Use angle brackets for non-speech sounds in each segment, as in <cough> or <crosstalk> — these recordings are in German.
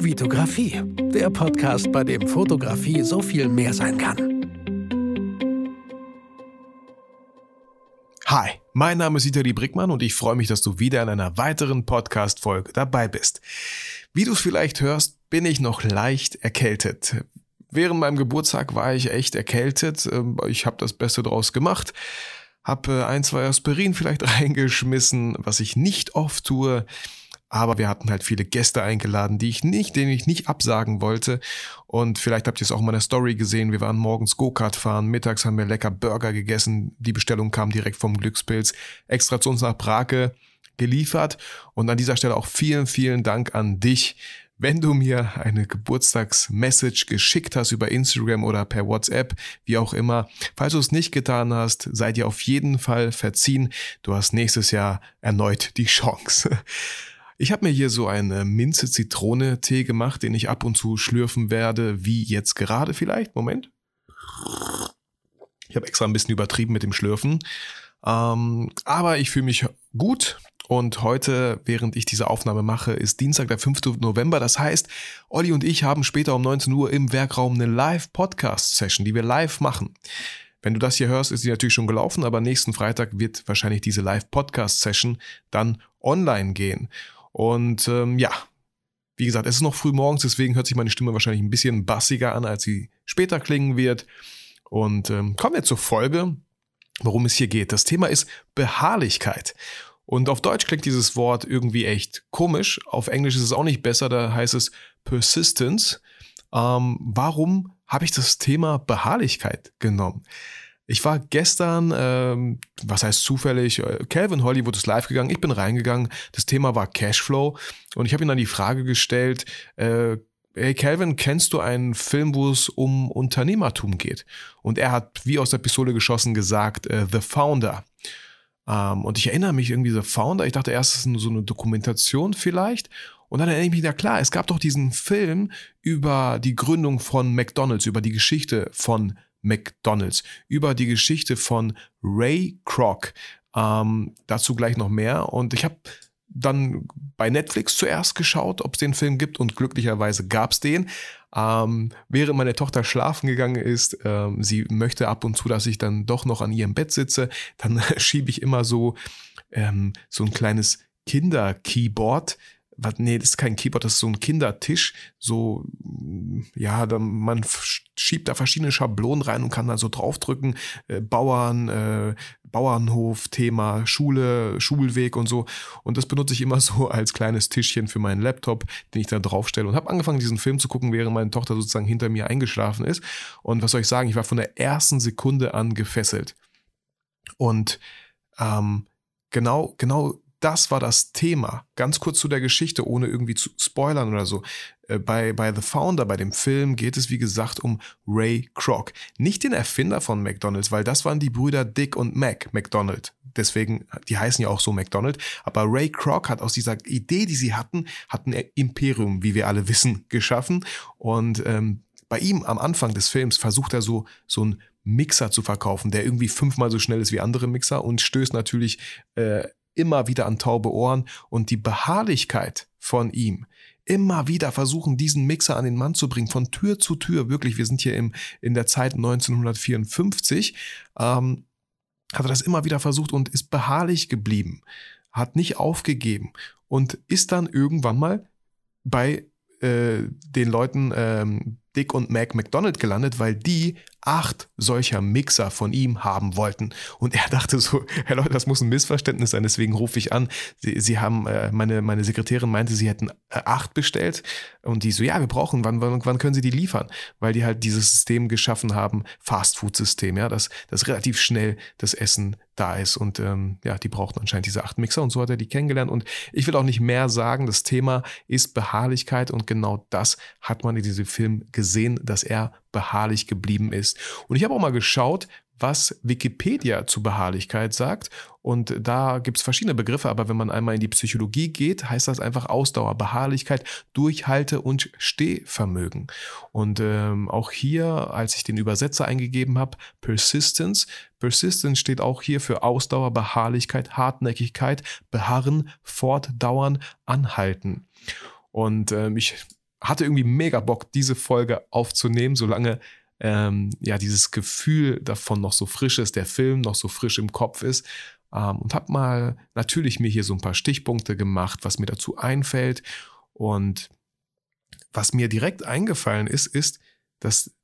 Vitografie, der Podcast, bei dem Fotografie so viel mehr sein kann. Hi, mein Name ist Vitali Brickmann und ich freue mich, dass du wieder in einer weiteren Podcast-Folge dabei bist. Wie du es vielleicht hörst, bin ich noch leicht erkältet. Während meinem Geburtstag war ich echt erkältet. Ähm, ich habe das Beste draus gemacht. Habe ein, zwei Aspirin vielleicht <laughs> reingeschmissen, was ich nicht oft tue. Aber wir hatten halt viele Gäste eingeladen, die ich nicht, denen ich nicht absagen wollte. Und vielleicht habt ihr es auch in meiner Story gesehen. Wir waren morgens Go-Kart fahren, mittags haben wir lecker Burger gegessen. Die Bestellung kam direkt vom Glückspilz, extra zu uns nach Brake geliefert. Und an dieser Stelle auch vielen, vielen Dank an dich, wenn du mir eine Geburtstagsmessage geschickt hast über Instagram oder per WhatsApp, wie auch immer, falls du es nicht getan hast, sei dir auf jeden Fall verziehen. Du hast nächstes Jahr erneut die Chance. Ich habe mir hier so einen Minze-Zitrone-Tee gemacht, den ich ab und zu schlürfen werde, wie jetzt gerade vielleicht. Moment. Ich habe extra ein bisschen übertrieben mit dem Schlürfen. Ähm, aber ich fühle mich gut. Und heute, während ich diese Aufnahme mache, ist Dienstag, der 5. November. Das heißt, Olli und ich haben später um 19 Uhr im Werkraum eine Live-Podcast-Session, die wir live machen. Wenn du das hier hörst, ist die natürlich schon gelaufen, aber nächsten Freitag wird wahrscheinlich diese Live-Podcast-Session dann online gehen. Und ähm, ja, wie gesagt, es ist noch früh morgens, deswegen hört sich meine Stimme wahrscheinlich ein bisschen bassiger an, als sie später klingen wird. Und ähm, kommen wir zur Folge, worum es hier geht. Das Thema ist Beharrlichkeit. Und auf Deutsch klingt dieses Wort irgendwie echt komisch. Auf Englisch ist es auch nicht besser, da heißt es Persistence. Ähm, warum habe ich das Thema Beharrlichkeit genommen? Ich war gestern, ähm, was heißt zufällig, äh, Calvin Hollywood ist live gegangen, ich bin reingegangen, das Thema war Cashflow und ich habe ihm dann die Frage gestellt, äh, hey Calvin, kennst du einen Film, wo es um Unternehmertum geht? Und er hat wie aus der Pistole geschossen gesagt, äh, The Founder. Ähm, und ich erinnere mich irgendwie, The Founder, ich dachte erst, es ist so eine Dokumentation vielleicht. Und dann erinnere ich mich, ja klar, es gab doch diesen Film über die Gründung von McDonald's, über die Geschichte von McDonald's, über die Geschichte von Ray Kroc. Ähm, dazu gleich noch mehr. Und ich habe dann bei Netflix zuerst geschaut, ob es den Film gibt und glücklicherweise gab es den. Ähm, während meine Tochter schlafen gegangen ist, ähm, sie möchte ab und zu, dass ich dann doch noch an ihrem Bett sitze, dann <laughs> schiebe ich immer so, ähm, so ein kleines Kinder-Keyboard was, nee, das ist kein Keyboard, das ist so ein Kindertisch. So, ja, da, man schiebt da verschiedene Schablonen rein und kann da so draufdrücken. Äh, Bauern, äh, Bauernhof, Thema, Schule, Schulweg und so. Und das benutze ich immer <laughs> so als kleines Tischchen für meinen Laptop, den ich da draufstelle. Und habe angefangen, diesen Film zu gucken, während meine Tochter sozusagen hinter mir eingeschlafen ist. Und was soll ich sagen, ich war von der ersten Sekunde an gefesselt. Und ähm, genau, genau das war das Thema. Ganz kurz zu der Geschichte, ohne irgendwie zu spoilern oder so. Äh, bei, bei The Founder, bei dem Film, geht es wie gesagt um Ray Kroc. Nicht den Erfinder von McDonald's, weil das waren die Brüder Dick und Mac McDonald. Deswegen, die heißen ja auch so McDonald. Aber Ray Kroc hat aus dieser Idee, die sie hatten, hat ein Imperium, wie wir alle wissen, geschaffen. Und ähm, bei ihm am Anfang des Films versucht er so, so ein Mixer zu verkaufen, der irgendwie fünfmal so schnell ist wie andere Mixer und stößt natürlich äh, immer wieder an taube Ohren und die Beharrlichkeit von ihm, immer wieder versuchen, diesen Mixer an den Mann zu bringen, von Tür zu Tür, wirklich, wir sind hier im, in der Zeit 1954, ähm, hat er das immer wieder versucht und ist beharrlich geblieben, hat nicht aufgegeben und ist dann irgendwann mal bei äh, den Leuten ähm, Dick und Mac McDonald gelandet, weil die acht solcher Mixer von ihm haben wollten. Und er dachte so, <laughs> Herr Leute, das muss ein Missverständnis sein, deswegen rufe ich an. Sie, Sie haben, äh, meine, meine Sekretärin meinte, sie hätten äh, acht bestellt. Und die so, ja, wir brauchen, wann, wann, wann können Sie die liefern? Weil die halt dieses System geschaffen haben, Fast-Food-System, ja, dass, dass relativ schnell das Essen da ist. Und ähm, ja, die brauchten anscheinend diese acht Mixer und so hat er die kennengelernt. Und ich will auch nicht mehr sagen, das Thema ist Beharrlichkeit und genau das hat man in diesem Film gesehen, dass er beharrlich geblieben ist. Und ich habe auch mal geschaut, was Wikipedia zu Beharrlichkeit sagt. Und da gibt es verschiedene Begriffe, aber wenn man einmal in die Psychologie geht, heißt das einfach Ausdauer, Beharrlichkeit, Durchhalte und Stehvermögen. Und ähm, auch hier, als ich den Übersetzer eingegeben habe, Persistence. Persistence steht auch hier für Ausdauer, Beharrlichkeit, Hartnäckigkeit, Beharren, Fortdauern, Anhalten. Und ähm, ich hatte irgendwie mega Bock, diese Folge aufzunehmen, solange ähm, ja dieses Gefühl davon noch so frisch ist, der Film noch so frisch im Kopf ist. Ähm, und habe mal natürlich mir hier so ein paar Stichpunkte gemacht, was mir dazu einfällt. Und was mir direkt eingefallen ist, ist, dass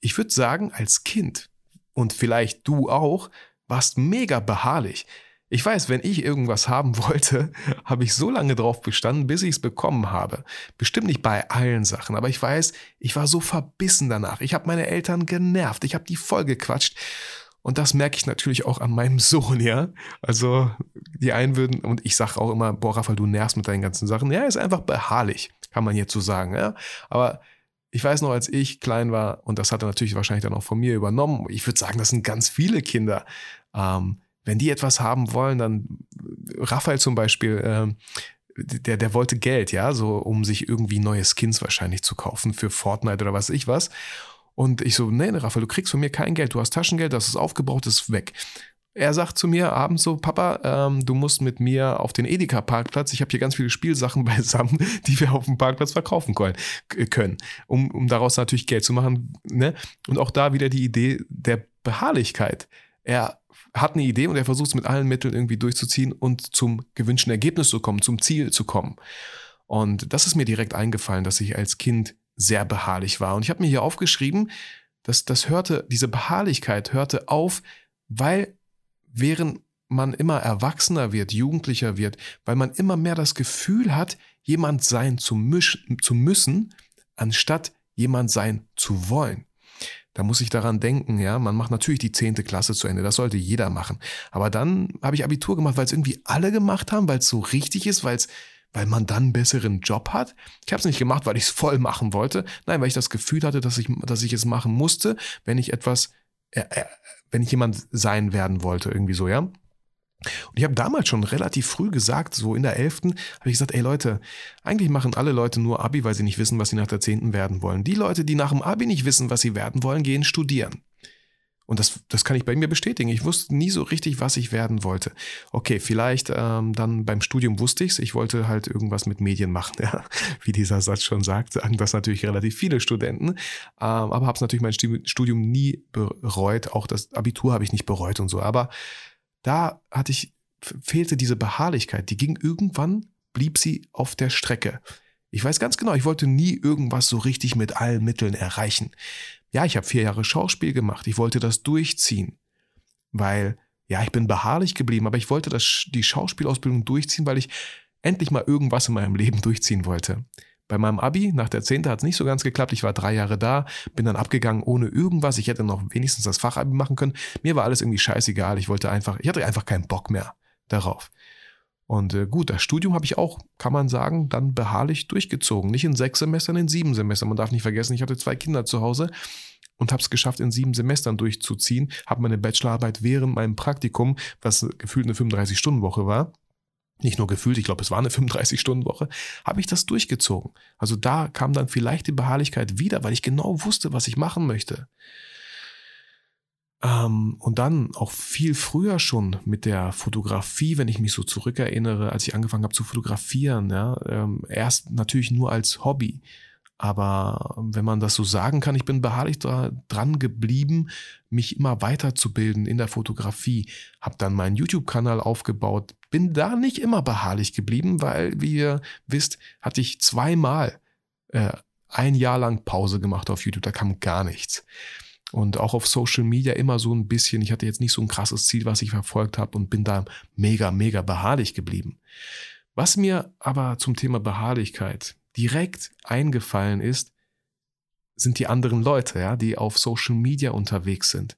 ich würde sagen, als Kind und vielleicht du auch, warst mega beharrlich. Ich weiß, wenn ich irgendwas haben wollte, <laughs> habe ich so lange drauf bestanden, bis ich es bekommen habe. Bestimmt nicht bei allen Sachen, aber ich weiß, ich war so verbissen danach. Ich habe meine Eltern genervt, ich habe die voll gequatscht. Und das merke ich natürlich auch an meinem <laughs> Sohn, ja. Also die einen würden, und ich sage auch immer, boah, Raphael, du nervst mit deinen ganzen Sachen. Ja, ist einfach beharrlich, kann man jetzt so sagen, ja. Aber ich weiß noch, als ich klein war, und das hat er natürlich wahrscheinlich dann auch von mir übernommen, ich würde sagen, das sind ganz viele Kinder. Ähm, wenn die etwas haben wollen, dann Raphael zum Beispiel, ähm, der, der wollte Geld, ja, so um sich irgendwie neue Skins wahrscheinlich zu kaufen für Fortnite oder was ich was. Und ich so, nee, Raphael, du kriegst von mir kein Geld, du hast Taschengeld, das ist aufgebraucht, ist weg. Er sagt zu mir abends so, Papa, ähm, du musst mit mir auf den Edeka-Parkplatz. Ich habe hier ganz viele Spielsachen <laughs> beisammen, die wir auf dem Parkplatz verkaufen können, um, um daraus natürlich Geld zu machen. Ne? Und auch da wieder die Idee der Beharrlichkeit. Er hat eine Idee und er versucht es mit allen Mitteln irgendwie durchzuziehen und zum gewünschten Ergebnis zu kommen, zum Ziel zu kommen. Und das ist mir direkt eingefallen, dass ich als Kind sehr beharrlich war. Und ich habe mir hier aufgeschrieben, dass das hörte, diese Beharrlichkeit hörte auf, weil während man immer erwachsener wird, jugendlicher wird, weil man immer mehr das Gefühl hat, jemand sein zu, zu müssen, anstatt jemand sein zu wollen. Da muss ich daran denken, ja, man macht natürlich die zehnte Klasse zu Ende, das sollte jeder machen. Aber dann habe ich Abitur gemacht, weil es irgendwie alle gemacht haben, weil es so richtig ist, weil es weil man dann einen besseren Job hat. Ich habe es nicht gemacht, weil ich es voll machen wollte. Nein, weil ich das Gefühl hatte, dass ich, dass ich es machen musste, wenn ich etwas, äh, äh, wenn ich jemand sein werden wollte, irgendwie so, ja. Und ich habe damals schon relativ früh gesagt, so in der 11. habe ich gesagt, ey Leute, eigentlich machen alle Leute nur Abi, weil sie nicht wissen, was sie nach der 10. werden wollen. Die Leute, die nach dem Abi nicht wissen, was sie werden wollen, gehen studieren. Und das, das kann ich bei mir bestätigen. Ich wusste nie so richtig, was ich werden wollte. Okay, vielleicht ähm, dann beim Studium wusste ich's. Ich wollte halt irgendwas mit Medien machen, <laughs> ja. wie dieser Satz schon sagt, sagen das natürlich relativ viele Studenten. Ähm, aber habe es natürlich mein Studium nie bereut. Auch das Abitur habe ich nicht bereut und so. Aber da hatte ich, fehlte diese Beharrlichkeit. Die ging irgendwann, blieb sie auf der Strecke. Ich weiß ganz genau, ich wollte nie irgendwas so richtig mit allen Mitteln erreichen. Ja, ich habe vier Jahre Schauspiel gemacht. Ich wollte das durchziehen, weil, ja, ich bin beharrlich geblieben, aber ich wollte das, die Schauspielausbildung durchziehen, weil ich endlich mal irgendwas in meinem Leben durchziehen wollte. Bei meinem Abi nach der 10. hat es nicht so ganz geklappt. Ich war drei Jahre da, bin dann abgegangen ohne irgendwas. Ich hätte noch wenigstens das Fachabi machen können. Mir war alles irgendwie scheißegal. Ich wollte einfach, ich hatte einfach keinen Bock mehr darauf. Und äh, gut, das Studium habe ich auch, kann man sagen, dann beharrlich durchgezogen. Nicht in sechs Semestern, in sieben Semestern. Man darf nicht vergessen, ich hatte zwei Kinder zu Hause und habe es geschafft, in sieben Semestern durchzuziehen. Habe meine Bachelorarbeit während meinem Praktikum, was gefühlt eine 35-Stunden-Woche war, nicht nur gefühlt, ich glaube, es war eine <laughs> 35-Stunden-Woche, habe ich das durchgezogen. Also da kam dann vielleicht die Beharrlichkeit wieder, weil ich genau wusste, was ich machen möchte. Ähm, und dann auch viel früher schon mit der Fotografie, wenn ich mich so zurückerinnere, als ich angefangen habe zu fotografieren, ja, ähm, erst natürlich nur als Hobby. Aber wenn man das so sagen kann, ich bin beharrlich da, dran geblieben, mich immer weiterzubilden in der Fotografie. Hab dann meinen YouTube-Kanal aufgebaut, bin da nicht immer beharrlich geblieben, weil, wie ihr wisst, hatte ich zweimal äh, ein Jahr lang Pause gemacht auf YouTube, da kam gar nichts. Und auch auf Social Media immer so ein bisschen, ich hatte jetzt nicht so ein krasses Ziel, was ich verfolgt habe und bin da mega, mega beharrlich geblieben. Was mir aber zum Thema Beharrlichkeit direkt eingefallen ist, sind die anderen Leute, ja, die auf Social Media unterwegs sind.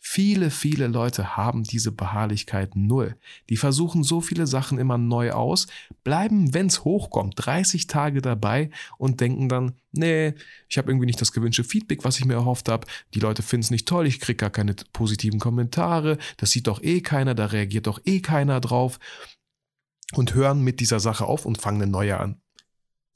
Viele, viele Leute haben diese Beharrlichkeit null. Die versuchen so viele Sachen immer neu aus, bleiben, wenn's hochkommt, 30 Tage dabei und denken dann, nee, ich habe irgendwie nicht das gewünschte Feedback, was ich mir erhofft habe. Die Leute finden's nicht toll, ich krieg gar keine positiven Kommentare, das sieht doch eh keiner, da reagiert doch eh keiner drauf und hören mit dieser Sache auf und fangen eine neue an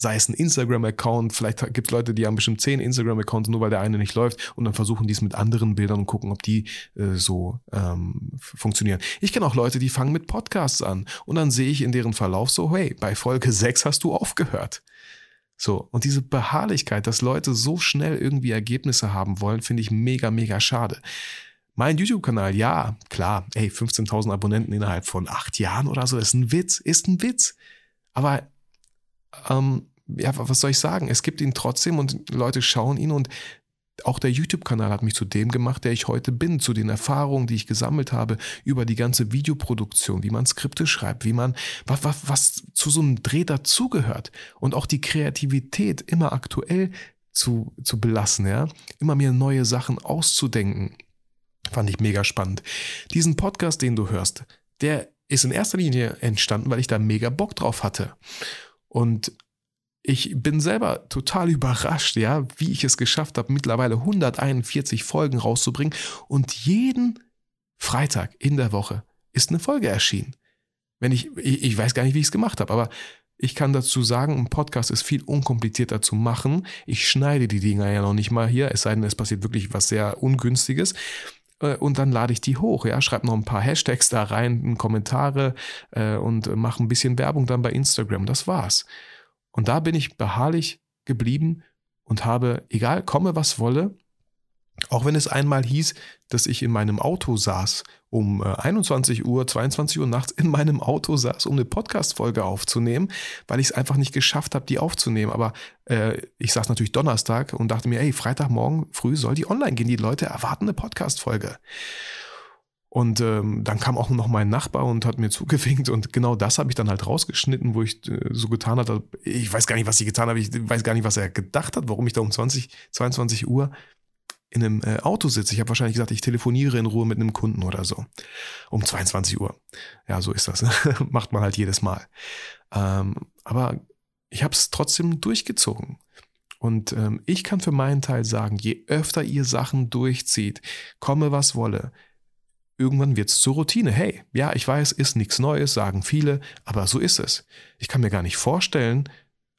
sei es ein Instagram-Account, vielleicht gibt es Leute, die haben bestimmt zehn Instagram-Accounts, nur weil der eine nicht läuft und dann versuchen die es mit anderen Bildern und gucken, ob die äh, so ähm, funktionieren. Ich kenne auch Leute, die fangen mit Podcasts an und dann sehe ich in deren Verlauf so, hey, bei Folge <laughs> 6 hast du aufgehört. So, und diese Beharrlichkeit, dass Leute so schnell irgendwie Ergebnisse haben wollen, finde ich mega, mega schade. Mein YouTube-Kanal, ja, klar, ey, 15.000 Abonnenten innerhalb von acht Jahren oder so, ist ein Witz, ist ein Witz. Aber, ähm, ja, was soll ich sagen? Es gibt ihn trotzdem und Leute schauen ihn und auch der YouTube-Kanal hat mich zu dem gemacht, der ich heute bin, zu den Erfahrungen, die ich gesammelt habe über die ganze Videoproduktion, wie man Skripte schreibt, wie man, was, was, was zu so einem Dreh dazugehört und auch die Kreativität immer aktuell zu, zu belassen, ja, immer mir neue Sachen auszudenken. Fand ich mega spannend. Diesen Podcast, den du hörst, der ist in erster Linie entstanden, weil ich da mega Bock drauf hatte. Und ich bin selber total überrascht, ja, wie ich es geschafft habe, mittlerweile 141 Folgen rauszubringen und jeden Freitag in der Woche ist eine Folge erschienen. Wenn ich, ich, weiß gar nicht, wie ich es gemacht habe, aber ich kann dazu sagen, ein Podcast ist viel unkomplizierter zu machen. Ich schneide die Dinger ja noch nicht mal hier, es sei denn, es passiert wirklich was sehr Ungünstiges. Äh, und dann lade ich die hoch, ja, schreibe noch ein paar Hashtags da rein, Kommentare äh, und mache ein bisschen Werbung dann bei Instagram. Das war's. Und da bin ich beharrlich geblieben und habe, egal komme was wolle, auch wenn es einmal hieß, dass ich in meinem Auto saß, um 21 äh, Uhr, 22 Uhr nachts in meinem Auto saß, um eine Podcast-Folge aufzunehmen, weil ich es einfach nicht geschafft habe, die aufzunehmen. Aber äh, ich saß natürlich Donnerstag und dachte mir, ey, Freitagmorgen früh soll die online gehen. Die Leute erwarten eine Podcast-Folge. Und ähm, dann kam auch noch mein Nachbar und hat mir zugewinkt und genau das habe ich dann halt rausgeschnitten, wo ich äh, so getan hatte. Ich weiß gar nicht, was ich getan habe. Ich weiß gar nicht, was er gedacht hat, warum ich da um 20, 22 Uhr in einem äh, Auto sitze. Ich habe wahrscheinlich gesagt, ich telefoniere in Ruhe mit einem Kunden oder so. Um 22 Uhr. Ja, so ist das. <laughs> Macht man halt jedes Mal. Ähm, aber ich habe es trotzdem durchgezogen. Und ähm, ich kann für meinen Teil sagen, je öfter ihr Sachen durchzieht, komme was wolle, irgendwann wird es zur Routine. Hey, ja, ich weiß, ist nichts Neues, sagen viele, aber so ist es. Ich kann mir gar nicht vorstellen,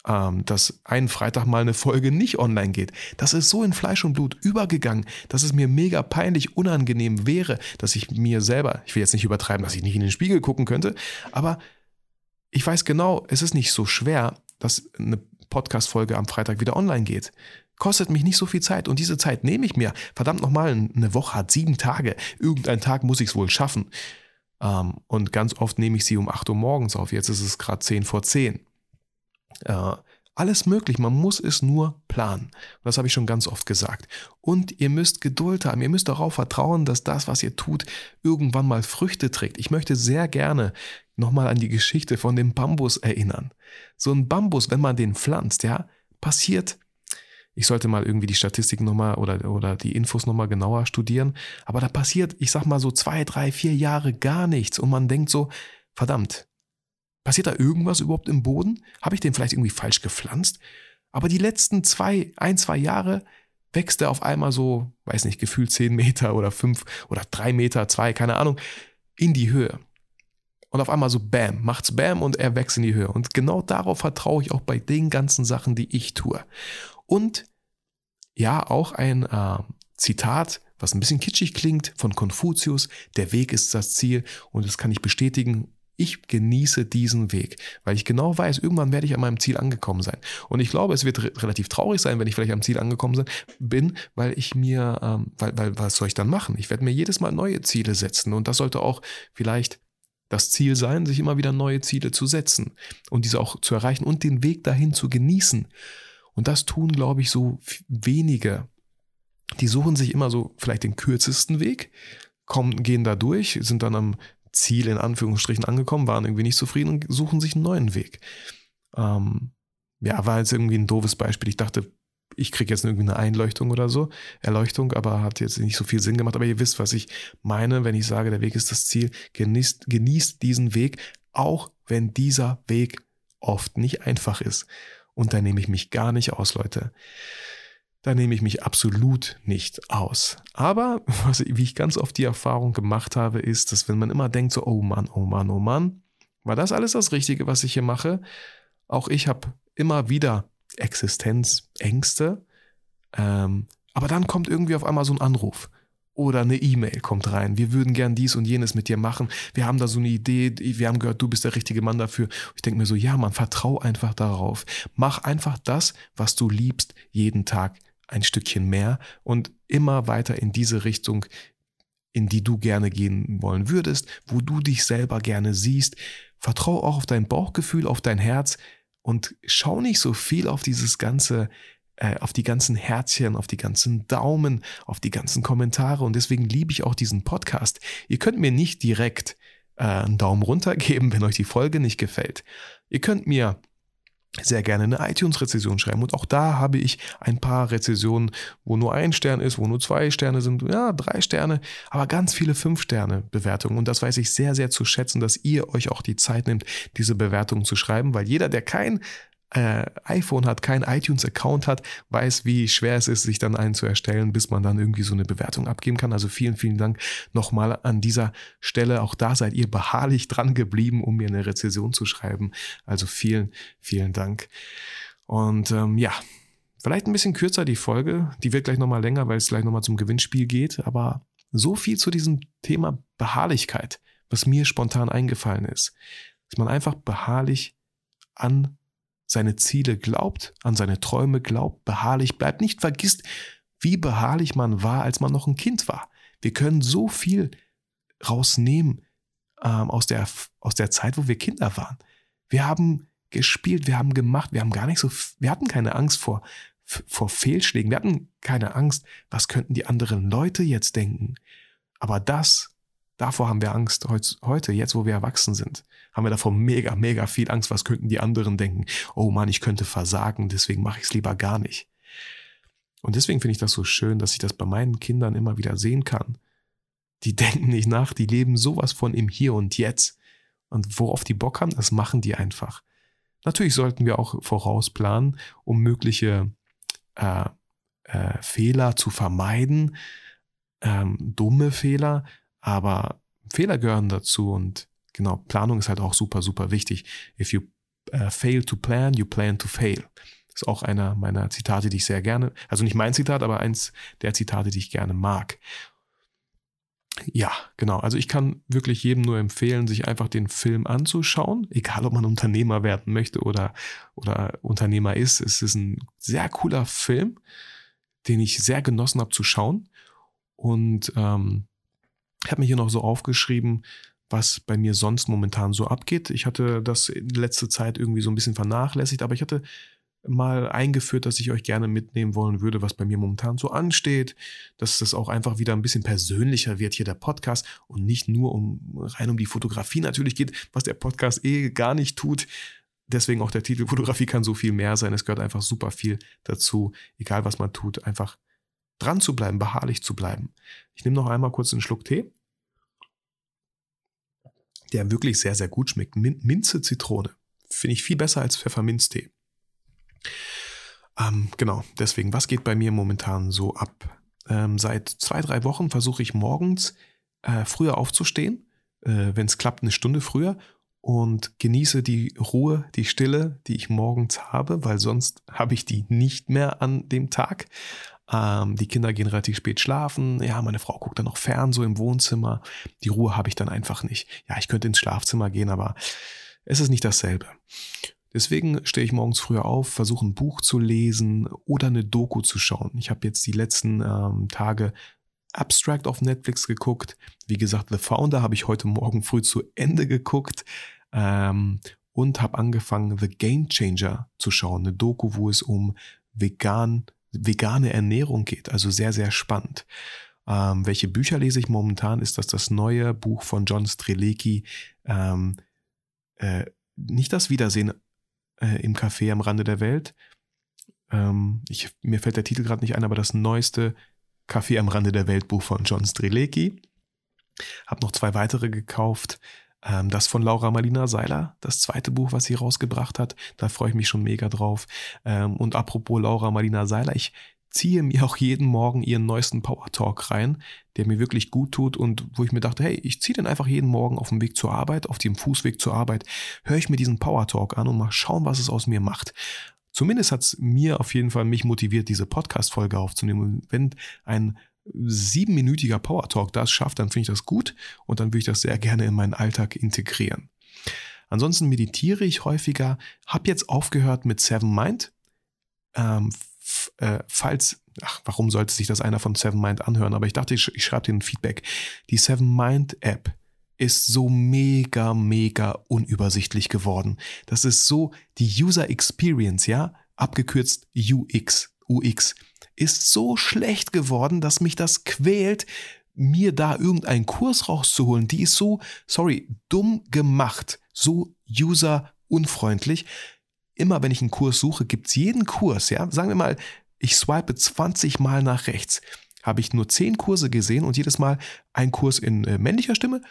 ähm, dass einen Freitag mal eine Folge nicht online geht. Das ist so in Fleisch und Blut übergegangen, dass es mir mega peinlich unangenehm wäre, dass ich mir selber, ich will jetzt nicht übertreiben, dass ich nicht in den Spiegel gucken könnte, aber ich weiß genau, es ist nicht so schwer, dass eine Podcast-Folge am Freitag wieder online geht. Kostet mich nicht so viel Zeit und diese Zeit nehme ich mir. Verdammt nochmal, eine Woche hat sieben Tage. Irgendeinen Tag muss ich es wohl schaffen. Ähm, und ganz oft nehme ich sie um 8 Uhr morgens auf. Jetzt ist es gerade 10 vor 10. Äh, alles möglich, man muss es nur planen. das habe ich schon ganz oft gesagt. Und ihr müsst Geduld haben, ihr müsst darauf vertrauen, dass das, was ihr tut, irgendwann mal Früchte trägt. Ich möchte sehr gerne nochmal an die Geschichte von dem Bambus erinnern. So ein Bambus, wenn man den pflanzt, ja, passiert ich sollte mal irgendwie die Statistiken nochmal oder, oder die Infos nochmal genauer studieren. Aber da passiert, ich sag mal so zwei, drei, vier Jahre gar nichts. Und man denkt so, verdammt, passiert da irgendwas überhaupt im Boden? Habe ich den vielleicht irgendwie falsch gepflanzt? Aber die letzten zwei, ein, zwei Jahre wächst er auf einmal so, weiß nicht, gefühlt zehn Meter oder fünf oder drei Meter, zwei, keine Ahnung, in die Höhe. Und auf einmal so Bam, macht's Bam und er wächst in die Höhe. Und genau darauf vertraue ich auch bei den ganzen Sachen, die ich tue. Und ja, auch ein äh, Zitat, was ein bisschen kitschig klingt, von Konfuzius, der Weg ist das Ziel und das kann ich bestätigen. Ich genieße diesen Weg, weil ich genau weiß, irgendwann werde ich an meinem Ziel angekommen sein. Und ich glaube, es wird re relativ traurig sein, wenn ich vielleicht am Ziel angekommen bin, weil ich mir, ähm, weil, weil, was soll ich dann machen? Ich werde mir jedes Mal neue Ziele setzen und das sollte auch vielleicht das Ziel sein, sich immer wieder neue Ziele zu setzen und diese auch zu erreichen und den Weg dahin zu genießen. Und das tun, glaube ich, so wenige. Die suchen sich immer so vielleicht den kürzesten Weg, kommen, gehen da durch, sind dann am Ziel in Anführungsstrichen angekommen, waren irgendwie nicht zufrieden und suchen sich einen neuen Weg. Ähm, ja, war jetzt irgendwie ein doofes Beispiel. Ich dachte, ich kriege jetzt irgendwie eine Einleuchtung oder so, Erleuchtung, aber hat jetzt nicht so viel Sinn gemacht. Aber ihr wisst, was ich meine, wenn ich sage, der Weg ist das Ziel. Genießt, genießt diesen Weg, auch wenn dieser Weg oft nicht einfach ist. Und da nehme ich mich gar nicht aus, Leute. Da nehme ich mich absolut nicht aus. Aber <laughs> was, wie ich ganz oft die Erfahrung gemacht habe, ist, dass wenn man immer denkt, so, oh Mann, oh Mann, oh Mann, war das alles das Richtige, was ich hier mache? Auch ich habe immer wieder Existenzängste. Ähm, aber dann kommt irgendwie auf einmal so ein Anruf. Oder eine E-Mail kommt rein. Wir würden gern dies und jenes mit dir machen. Wir haben da so eine Idee. Wir haben gehört, du bist der richtige Mann dafür. Ich denke mir so, ja, man, vertrau einfach darauf. Mach einfach das, was du liebst, jeden Tag ein Stückchen mehr und immer weiter in diese Richtung, in die du gerne gehen wollen würdest, wo du dich selber gerne siehst. Vertrau auch auf dein Bauchgefühl, auf dein Herz und schau nicht so viel auf dieses ganze äh, auf die ganzen Herzchen, auf die ganzen Daumen, auf die ganzen Kommentare und deswegen liebe ich auch diesen Podcast. Ihr könnt mir nicht direkt äh, einen Daumen runter geben, wenn euch die Folge nicht gefällt. Ihr könnt mir sehr gerne eine iTunes-Rezession schreiben. Und auch da habe ich ein paar Rezessionen, wo nur ein Stern ist, wo nur zwei Sterne sind, ja, drei Sterne, aber ganz viele Fünf-Sterne-Bewertungen. Und das weiß ich sehr, sehr zu schätzen, dass ihr euch auch die Zeit nimmt, diese Bewertungen zu schreiben, weil jeder, der kein äh, iPhone hat, kein iTunes-Account hat, weiß, wie schwer es ist, sich dann einen zu erstellen, bis man dann irgendwie so eine Bewertung abgeben kann. Also vielen, vielen Dank nochmal an dieser Stelle. Auch da seid ihr beharrlich dran geblieben, um mir eine Rezession zu schreiben. Also vielen, vielen Dank. Und ähm, ja, vielleicht ein bisschen kürzer die Folge. Die wird gleich nochmal länger, weil es gleich nochmal zum Gewinnspiel geht. Aber so viel zu diesem Thema Beharrlichkeit, was mir spontan eingefallen ist. Dass man einfach beharrlich an seine Ziele glaubt, an seine Träume glaubt, beharrlich bleibt, nicht vergisst, wie beharrlich man war, als man noch ein Kind war. Wir können so viel rausnehmen ähm, aus, der, aus der Zeit, wo wir Kinder waren. Wir haben gespielt, wir haben gemacht, wir haben gar nicht so, wir hatten keine Angst vor, vor Fehlschlägen, wir hatten keine Angst, was könnten die anderen Leute jetzt denken. Aber das Davor haben wir Angst heute, jetzt wo wir erwachsen sind. Haben wir davor mega, mega viel Angst, was könnten die anderen denken. Oh Mann, ich könnte versagen, deswegen mache ich es lieber gar nicht. Und deswegen finde ich das so schön, dass ich das bei meinen Kindern immer wieder sehen kann. Die denken nicht nach, die leben sowas von im Hier und Jetzt. Und worauf die Bock haben, das machen die einfach. Natürlich sollten wir auch vorausplanen, um mögliche äh, äh, Fehler zu vermeiden, ähm, dumme Fehler, aber Fehler gehören dazu und genau, Planung ist halt auch super, super wichtig. If you uh, fail to plan, you plan to fail. Ist auch einer meiner Zitate, die ich sehr gerne, also nicht mein Zitat, aber eins der Zitate, die ich gerne mag. Ja, genau. Also ich kann wirklich jedem nur empfehlen, sich einfach den Film anzuschauen, egal ob man Unternehmer werden möchte oder, oder Unternehmer ist. Es ist ein sehr cooler Film, den ich sehr genossen habe zu schauen. Und ähm, ich habe mir hier noch so aufgeschrieben, was bei mir sonst momentan so abgeht. Ich hatte das in letzter Zeit irgendwie so ein bisschen vernachlässigt, aber ich hatte mal eingeführt, dass ich euch gerne mitnehmen wollen würde, was bei mir momentan so ansteht, dass das auch einfach wieder ein bisschen persönlicher wird hier der Podcast und nicht nur um rein um die Fotografie natürlich geht, was der Podcast eh gar nicht tut. Deswegen auch der Titel <laughs> Fotografie kann so viel mehr sein. Es gehört einfach super viel dazu, egal was man tut, einfach dran zu bleiben, beharrlich zu bleiben. Ich nehme noch einmal kurz einen Schluck Tee, der wirklich sehr, sehr gut schmeckt. Min Minze Zitrone. Finde ich viel besser als Pfefferminztee. Ähm, genau, deswegen, was geht bei mir momentan so ab? Ähm, seit zwei, drei Wochen versuche ich morgens äh, früher aufzustehen, äh, wenn es klappt, eine Stunde früher und genieße die Ruhe, die Stille, die ich morgens habe, weil sonst <laughs> habe ich die nicht mehr an dem Tag. Ähm, die Kinder gehen relativ spät schlafen. Ja, meine Frau guckt dann noch fern so im Wohnzimmer. Die Ruhe habe ich dann einfach nicht. Ja, ich könnte ins Schlafzimmer gehen, aber es ist nicht dasselbe. Deswegen stehe ich morgens früher auf, versuche ein Buch zu lesen oder eine Doku zu schauen. Ich habe jetzt die letzten ähm, Tage Abstract auf Netflix geguckt. Wie gesagt, The Founder habe ich heute Morgen früh zu Ende geguckt ähm, und habe angefangen, The Game Changer zu schauen. Eine Doku, wo es um vegan vegane Ernährung geht. Also sehr, sehr spannend. Ähm, welche Bücher lese ich momentan? Ist das das neue Buch von John Strelecki? Ähm, äh, nicht das Wiedersehen äh, im Café am Rande der Welt. Ähm, ich, mir fällt der Titel gerade nicht ein, aber das neueste Café am Rande der Welt Buch von John Strelecki. Hab noch zwei weitere gekauft. Ähm, das von Laura Marlina Seiler, das zweite Buch, was sie rausgebracht hat. Da freue ich mich schon mega drauf. Ähm, und apropos Laura Marlina Seiler, ich ziehe mir auch jeden Morgen ihren neuesten Power Talk rein, der mir wirklich gut tut und wo ich mir dachte, hey, ich ziehe den einfach jeden Morgen auf dem Weg zur Arbeit, auf dem Fußweg zur Arbeit, höre ich mir diesen Power Talk an und mal schauen, was es aus mir macht. Zumindest hat es mir auf jeden Fall mich motiviert, diese Podcast-Folge aufzunehmen. Und wenn ein siebenminütiger Power Talk das schafft, dann finde ich das gut und dann würde ich das sehr gerne in meinen Alltag integrieren. Ansonsten meditiere ich häufiger, habe jetzt aufgehört mit Seven Mind. Ähm, äh, falls, ach, warum sollte sich das einer von Seven Mind anhören? Aber ich dachte, ich, ich schreibe dir ein Feedback. Die Seven Mind App ist so mega, mega unübersichtlich geworden. Das ist so die User Experience, ja, abgekürzt UX, UX, ist so schlecht geworden, dass mich das quält, mir da irgendeinen Kurs rauszuholen. Die ist so, sorry, dumm gemacht, so user-unfreundlich. Immer wenn ich einen Kurs suche, gibt's jeden Kurs, ja, sagen wir mal, ich swipe 20 Mal nach rechts habe ich nur 10 Kurse gesehen und jedes Mal ein Kurs in äh, männlicher Stimme,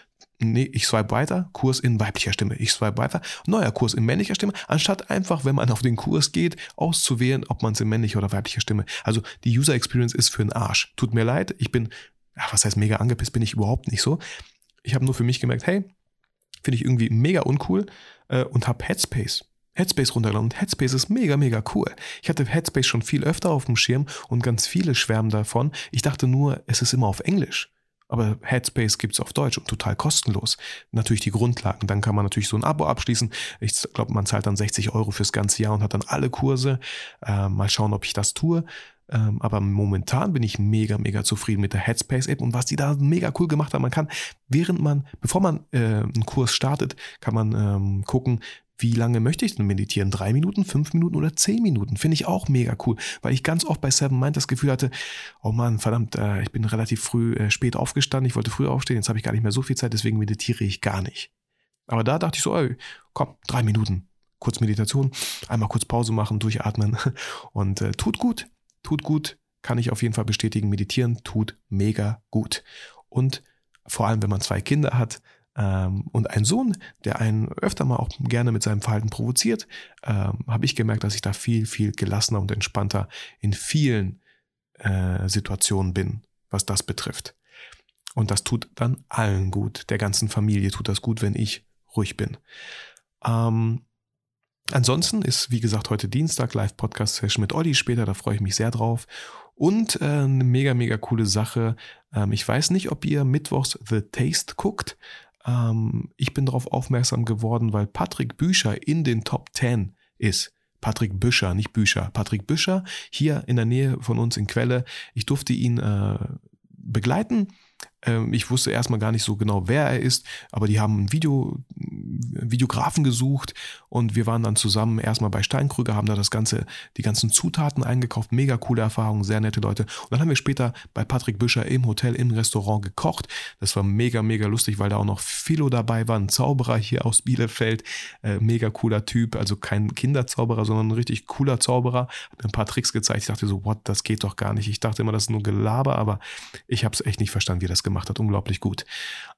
nee, ich swipe weiter, Kurs in weiblicher Stimme, ich swipe weiter, neuer Kurs in männlicher Stimme, anstatt einfach, wenn man auf den Kurs geht, auszuwählen, ob man es in männlicher oder weiblicher Stimme. Also die User Experience ist für den Arsch. Tut mir leid, ich bin, ach, was heißt mega angepisst, bin ich überhaupt nicht so. Ich habe nur für mich gemerkt, hey, finde ich irgendwie mega uncool äh, und habe Headspace. Headspace runtergeladen und Headspace ist mega, mega cool. Ich hatte Headspace schon viel öfter auf dem Schirm und ganz viele schwärmen davon. Ich dachte nur, es ist immer auf Englisch. Aber Headspace gibt es auf Deutsch und total kostenlos. Natürlich die Grundlagen. Dann kann man natürlich so ein Abo abschließen. Ich glaube, man zahlt dann 60 Euro fürs ganze Jahr und hat dann alle Kurse. Äh, mal schauen, ob ich das tue. Ähm, aber momentan bin ich mega, mega zufrieden mit der Headspace-App und was die da mega cool gemacht haben. Man kann, während man, bevor man äh, einen Kurs startet, kann man ähm, gucken, wie lange möchte ich denn meditieren? Drei Minuten, fünf Minuten oder zehn Minuten? Finde ich auch mega cool, weil ich ganz oft bei Seven Mind das Gefühl hatte, oh Mann, verdammt, äh, ich bin relativ früh, äh, spät aufgestanden, ich wollte früh aufstehen, jetzt habe ich gar nicht mehr so viel Zeit, deswegen meditiere ich gar nicht. Aber da dachte ich so, ey, komm, drei Minuten, kurz Meditation, einmal kurz Pause machen, durchatmen <laughs> und äh, tut gut, tut gut, kann ich auf jeden Fall bestätigen, meditieren tut mega gut. Und vor allem, wenn man zwei Kinder hat, und ein Sohn, der einen öfter mal auch gerne mit seinem Verhalten provoziert, ähm, habe ich gemerkt, dass ich da viel, viel gelassener und entspannter in vielen äh, Situationen bin, was das betrifft. Und das tut dann allen gut. Der ganzen Familie tut das gut, wenn ich ruhig bin. Ähm, ansonsten ist, wie gesagt, heute Dienstag Live-Podcast-Session mit Olli später. Da freue ich mich sehr drauf. Und äh, eine mega, mega coole Sache. Ähm, ich weiß nicht, ob ihr mittwochs The Taste guckt. Ähm, ich bin darauf aufmerksam geworden, weil Patrick Bücher in den Top 10 ist. Patrick Büscher, nicht Bücher. Patrick Büscher hier in der Nähe von uns in Quelle. Ich durfte ihn äh, begleiten ähm, ich wusste erstmal gar nicht so genau, wer er ist, aber die haben einen Video, Videografen gesucht und wir waren dann zusammen erstmal bei Steinkrüger, haben da das ganze, die ganzen Zutaten eingekauft, mega coole Erfahrung, sehr nette Leute. Und dann haben wir später bei Patrick Büscher im Hotel, im Restaurant gekocht. Das war mega, mega lustig, weil da auch noch Philo dabei war, ein Zauberer hier aus Bielefeld, äh, mega cooler Typ, also kein Kinderzauberer, sondern ein richtig cooler Zauberer. Hat mir ein paar Tricks gezeigt. Ich dachte so, what, das geht doch gar nicht. Ich dachte immer, das ist nur Gelaber, aber ich habe es echt nicht verstanden, wie das gemacht hat. Unglaublich gut.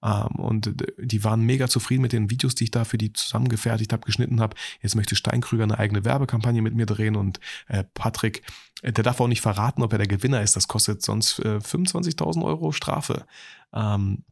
Ähm, und die waren mega zufrieden mit den Videos, die ich da für die zusammengefertigt habe, geschnitten habe. Jetzt möchte Steinkrüger eine eigene Werbekampagne mit mir drehen und äh, Patrick, äh, der darf auch nicht verraten, ob er der Gewinner ist. Das kostet sonst äh, 25.000 Euro Strafe. Ähm,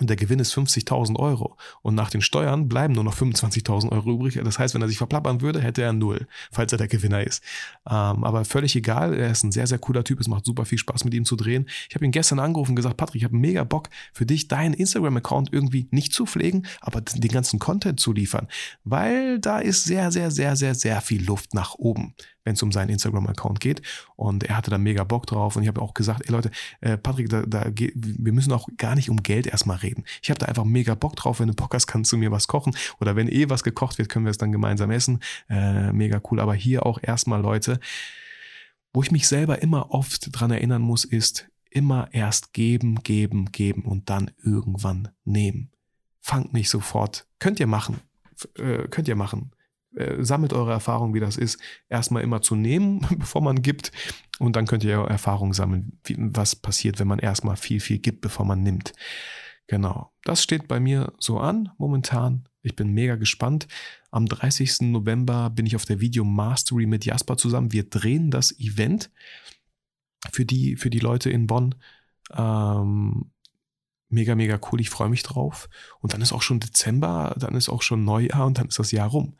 und der Gewinn ist 50.000 Euro. Und nach den Steuern bleiben nur noch 25.000 Euro übrig. Das heißt, wenn er sich verplappern würde, hätte er null, falls er der Gewinner ist. Ähm, aber völlig egal. Er ist ein sehr, sehr cooler Typ. Es macht super viel Spaß, mit ihm zu drehen. Ich habe ihn gestern angerufen und gesagt, Patrick, ich habe mega Bock für dich, deinen Instagram-Account irgendwie nicht zu pflegen, aber den ganzen Content zu liefern. Weil da ist sehr, sehr, sehr, sehr, sehr viel Luft nach oben wenn es um seinen Instagram-Account geht. Und er hatte da mega Bock drauf. Und ich habe auch gesagt, ey Leute, äh, Patrick, da, da wir müssen auch gar nicht um Geld erstmal reden. Ich habe da einfach mega Bock drauf. Wenn du Bock hast, kannst du mir was kochen. Oder wenn eh was gekocht wird, können wir es dann gemeinsam essen. Äh, mega cool. Aber hier auch erstmal, Leute, wo ich mich selber immer oft dran erinnern muss, ist immer erst geben, geben, geben und dann irgendwann nehmen. Fangt nicht sofort. Könnt ihr machen. Äh, könnt ihr machen. Äh, sammelt eure Erfahrung, wie das ist, erstmal immer zu nehmen, <laughs> bevor man gibt. Und dann könnt ihr eure Erfahrung sammeln, wie, was passiert, wenn man erstmal viel, viel gibt, bevor man nimmt. Genau. Das steht bei mir so an momentan. Ich bin mega gespannt. Am 30. November bin ich auf der Video Mastery mit Jasper zusammen. Wir drehen das Event für die, für die Leute in Bonn. Ähm, mega, mega cool. Ich freue mich drauf. Und dann ist auch schon Dezember, dann ist auch schon Neujahr und dann ist das Jahr rum.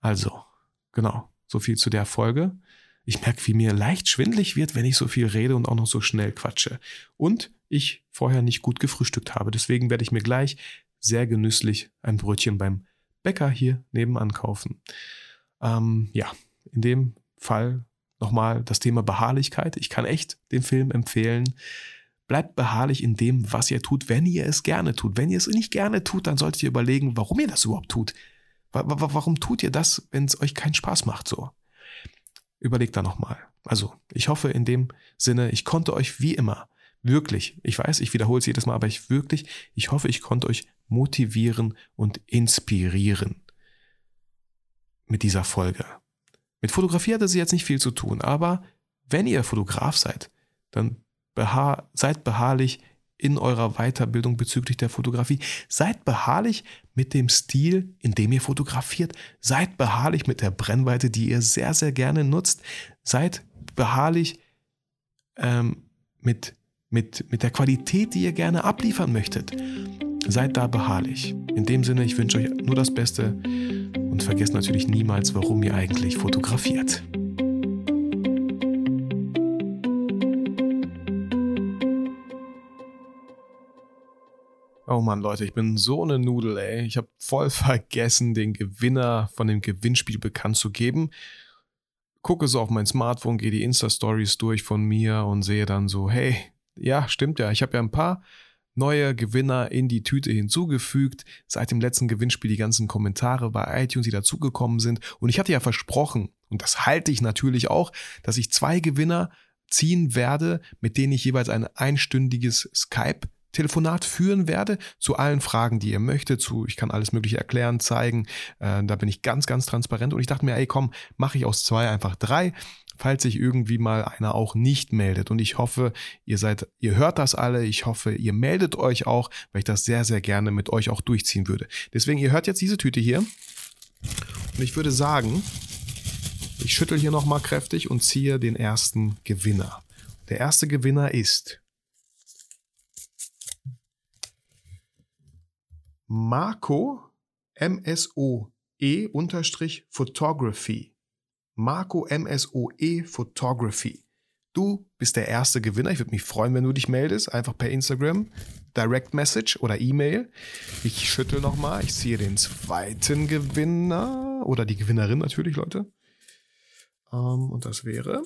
Also, genau, so viel zu der Folge. ich merke, wie mir leicht schwindlig wird, wenn ich so viel rede und auch noch so schnell quatsche. Und ich vorher nicht gut gefrühstückt habe. Deswegen werde ich mir gleich sehr genüsslich ein Brötchen beim Bäcker hier nebenan kaufen. Ähm, ja, in dem Fall nochmal das Thema Beharrlichkeit. Ich kann echt den Film empfehlen. Bleibt beharrlich in dem, was ihr tut, wenn ihr es gerne tut. Wenn ihr es nicht gerne tut, dann solltet ihr überlegen, warum ihr das überhaupt tut. Warum tut ihr das, wenn es euch keinen Spaß macht so? Überlegt da nochmal. Also, ich hoffe in dem Sinne, ich konnte euch wie immer wirklich, ich weiß, ich wiederhole es jedes Mal, aber ich wirklich, ich hoffe, ich konnte euch motivieren und inspirieren mit dieser Folge. Mit Fotografie hat es jetzt nicht viel zu tun, aber wenn ihr Fotograf seid, dann behaar, seid beharrlich in eurer Weiterbildung bezüglich der Fotografie. Seid beharrlich mit dem Stil, in dem ihr fotografiert. Seid beharrlich mit der Brennweite, die ihr sehr, sehr gerne nutzt. Seid beharrlich ähm, mit, mit, mit der Qualität, die ihr gerne abliefern möchtet. Seid da beharrlich. In dem Sinne, ich wünsche euch nur das Beste und vergesst natürlich niemals, warum ihr eigentlich fotografiert. Oh Mann, Leute, ich bin so eine Nudel, ey. Ich habe voll vergessen, den Gewinner von dem Gewinnspiel bekannt zu geben. Gucke so auf mein Smartphone, gehe die Insta-Stories durch von mir und sehe dann so, hey, ja, stimmt ja, ich habe ja ein paar neue Gewinner in die Tüte hinzugefügt. Seit dem letzten Gewinnspiel die ganzen Kommentare bei iTunes, die dazugekommen sind. Und ich hatte ja versprochen, und das halte ich natürlich auch, dass ich zwei Gewinner ziehen werde, mit denen ich jeweils ein einstündiges Skype Telefonat führen werde zu allen Fragen, die ihr möchtet. Zu, ich kann alles Mögliche erklären, zeigen. Äh, da bin ich ganz, ganz transparent. Und ich dachte mir, ey, komm, mache ich aus zwei einfach drei falls sich irgendwie mal einer auch nicht meldet. Und ich hoffe, ihr seid, ihr hört das alle. Ich hoffe, ihr meldet euch auch, weil ich das sehr, sehr gerne mit euch auch durchziehen würde. Deswegen, ihr hört jetzt diese Tüte hier. Und ich würde sagen, ich schüttel hier nochmal kräftig und ziehe den ersten Gewinner. Der erste Gewinner ist Marco MSOE Photography. Marco MSOE Photography. Du bist der erste Gewinner. Ich würde mich freuen, wenn du dich meldest. Einfach per Instagram, Direct Message oder E-Mail. Ich schüttel nochmal. Ich ziehe den zweiten Gewinner oder die Gewinnerin natürlich, Leute. Ähm, und das wäre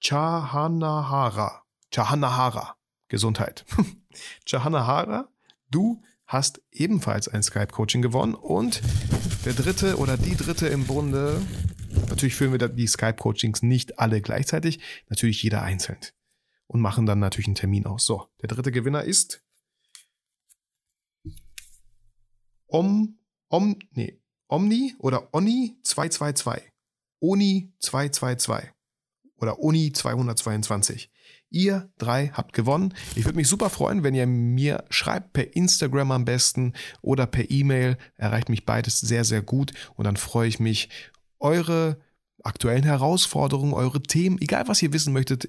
Chahanahara. Chahanahara. Gesundheit. <laughs> Chahanahara, du hast ebenfalls ein Skype-Coaching gewonnen und der dritte oder die dritte im Bunde, natürlich führen wir die Skype-Coachings nicht alle gleichzeitig, natürlich jeder einzeln und machen dann natürlich einen Termin aus. So, der dritte Gewinner ist Om, Om, nee, Omni oder Oni 222. Oni 222 oder Oni 222. Ihr drei habt gewonnen. Ich würde mich super freuen, wenn ihr mir schreibt, per Instagram am besten oder per E-Mail. Erreicht mich beides sehr, sehr gut. Und dann freue ich mich, eure aktuellen Herausforderungen, eure Themen, egal was ihr wissen möchtet,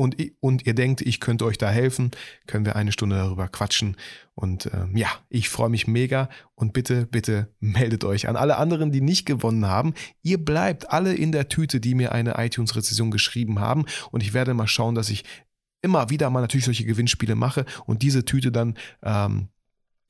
und, und ihr denkt, ich könnte euch da helfen, können wir eine Stunde darüber quatschen. Und ähm, ja, ich freue mich mega und bitte, bitte meldet euch an alle anderen, die nicht gewonnen haben. Ihr bleibt alle in der Tüte, die mir eine iTunes-Rezession geschrieben haben. Und ich werde mal schauen, dass ich immer wieder mal natürlich solche Gewinnspiele mache und diese Tüte dann ähm,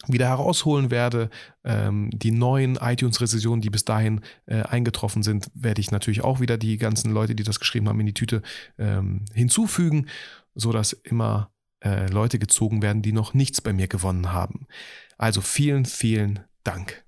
wieder herausholen werde. Ähm, die neuen iTunes-Rezessionen, die bis dahin äh, eingetroffen sind, werde ich natürlich auch wieder die ganzen Leute, die das geschrieben haben, in die Tüte ähm, hinzufügen, sodass immer äh, Leute gezogen werden, die noch nichts bei mir gewonnen haben. Also vielen, vielen Dank.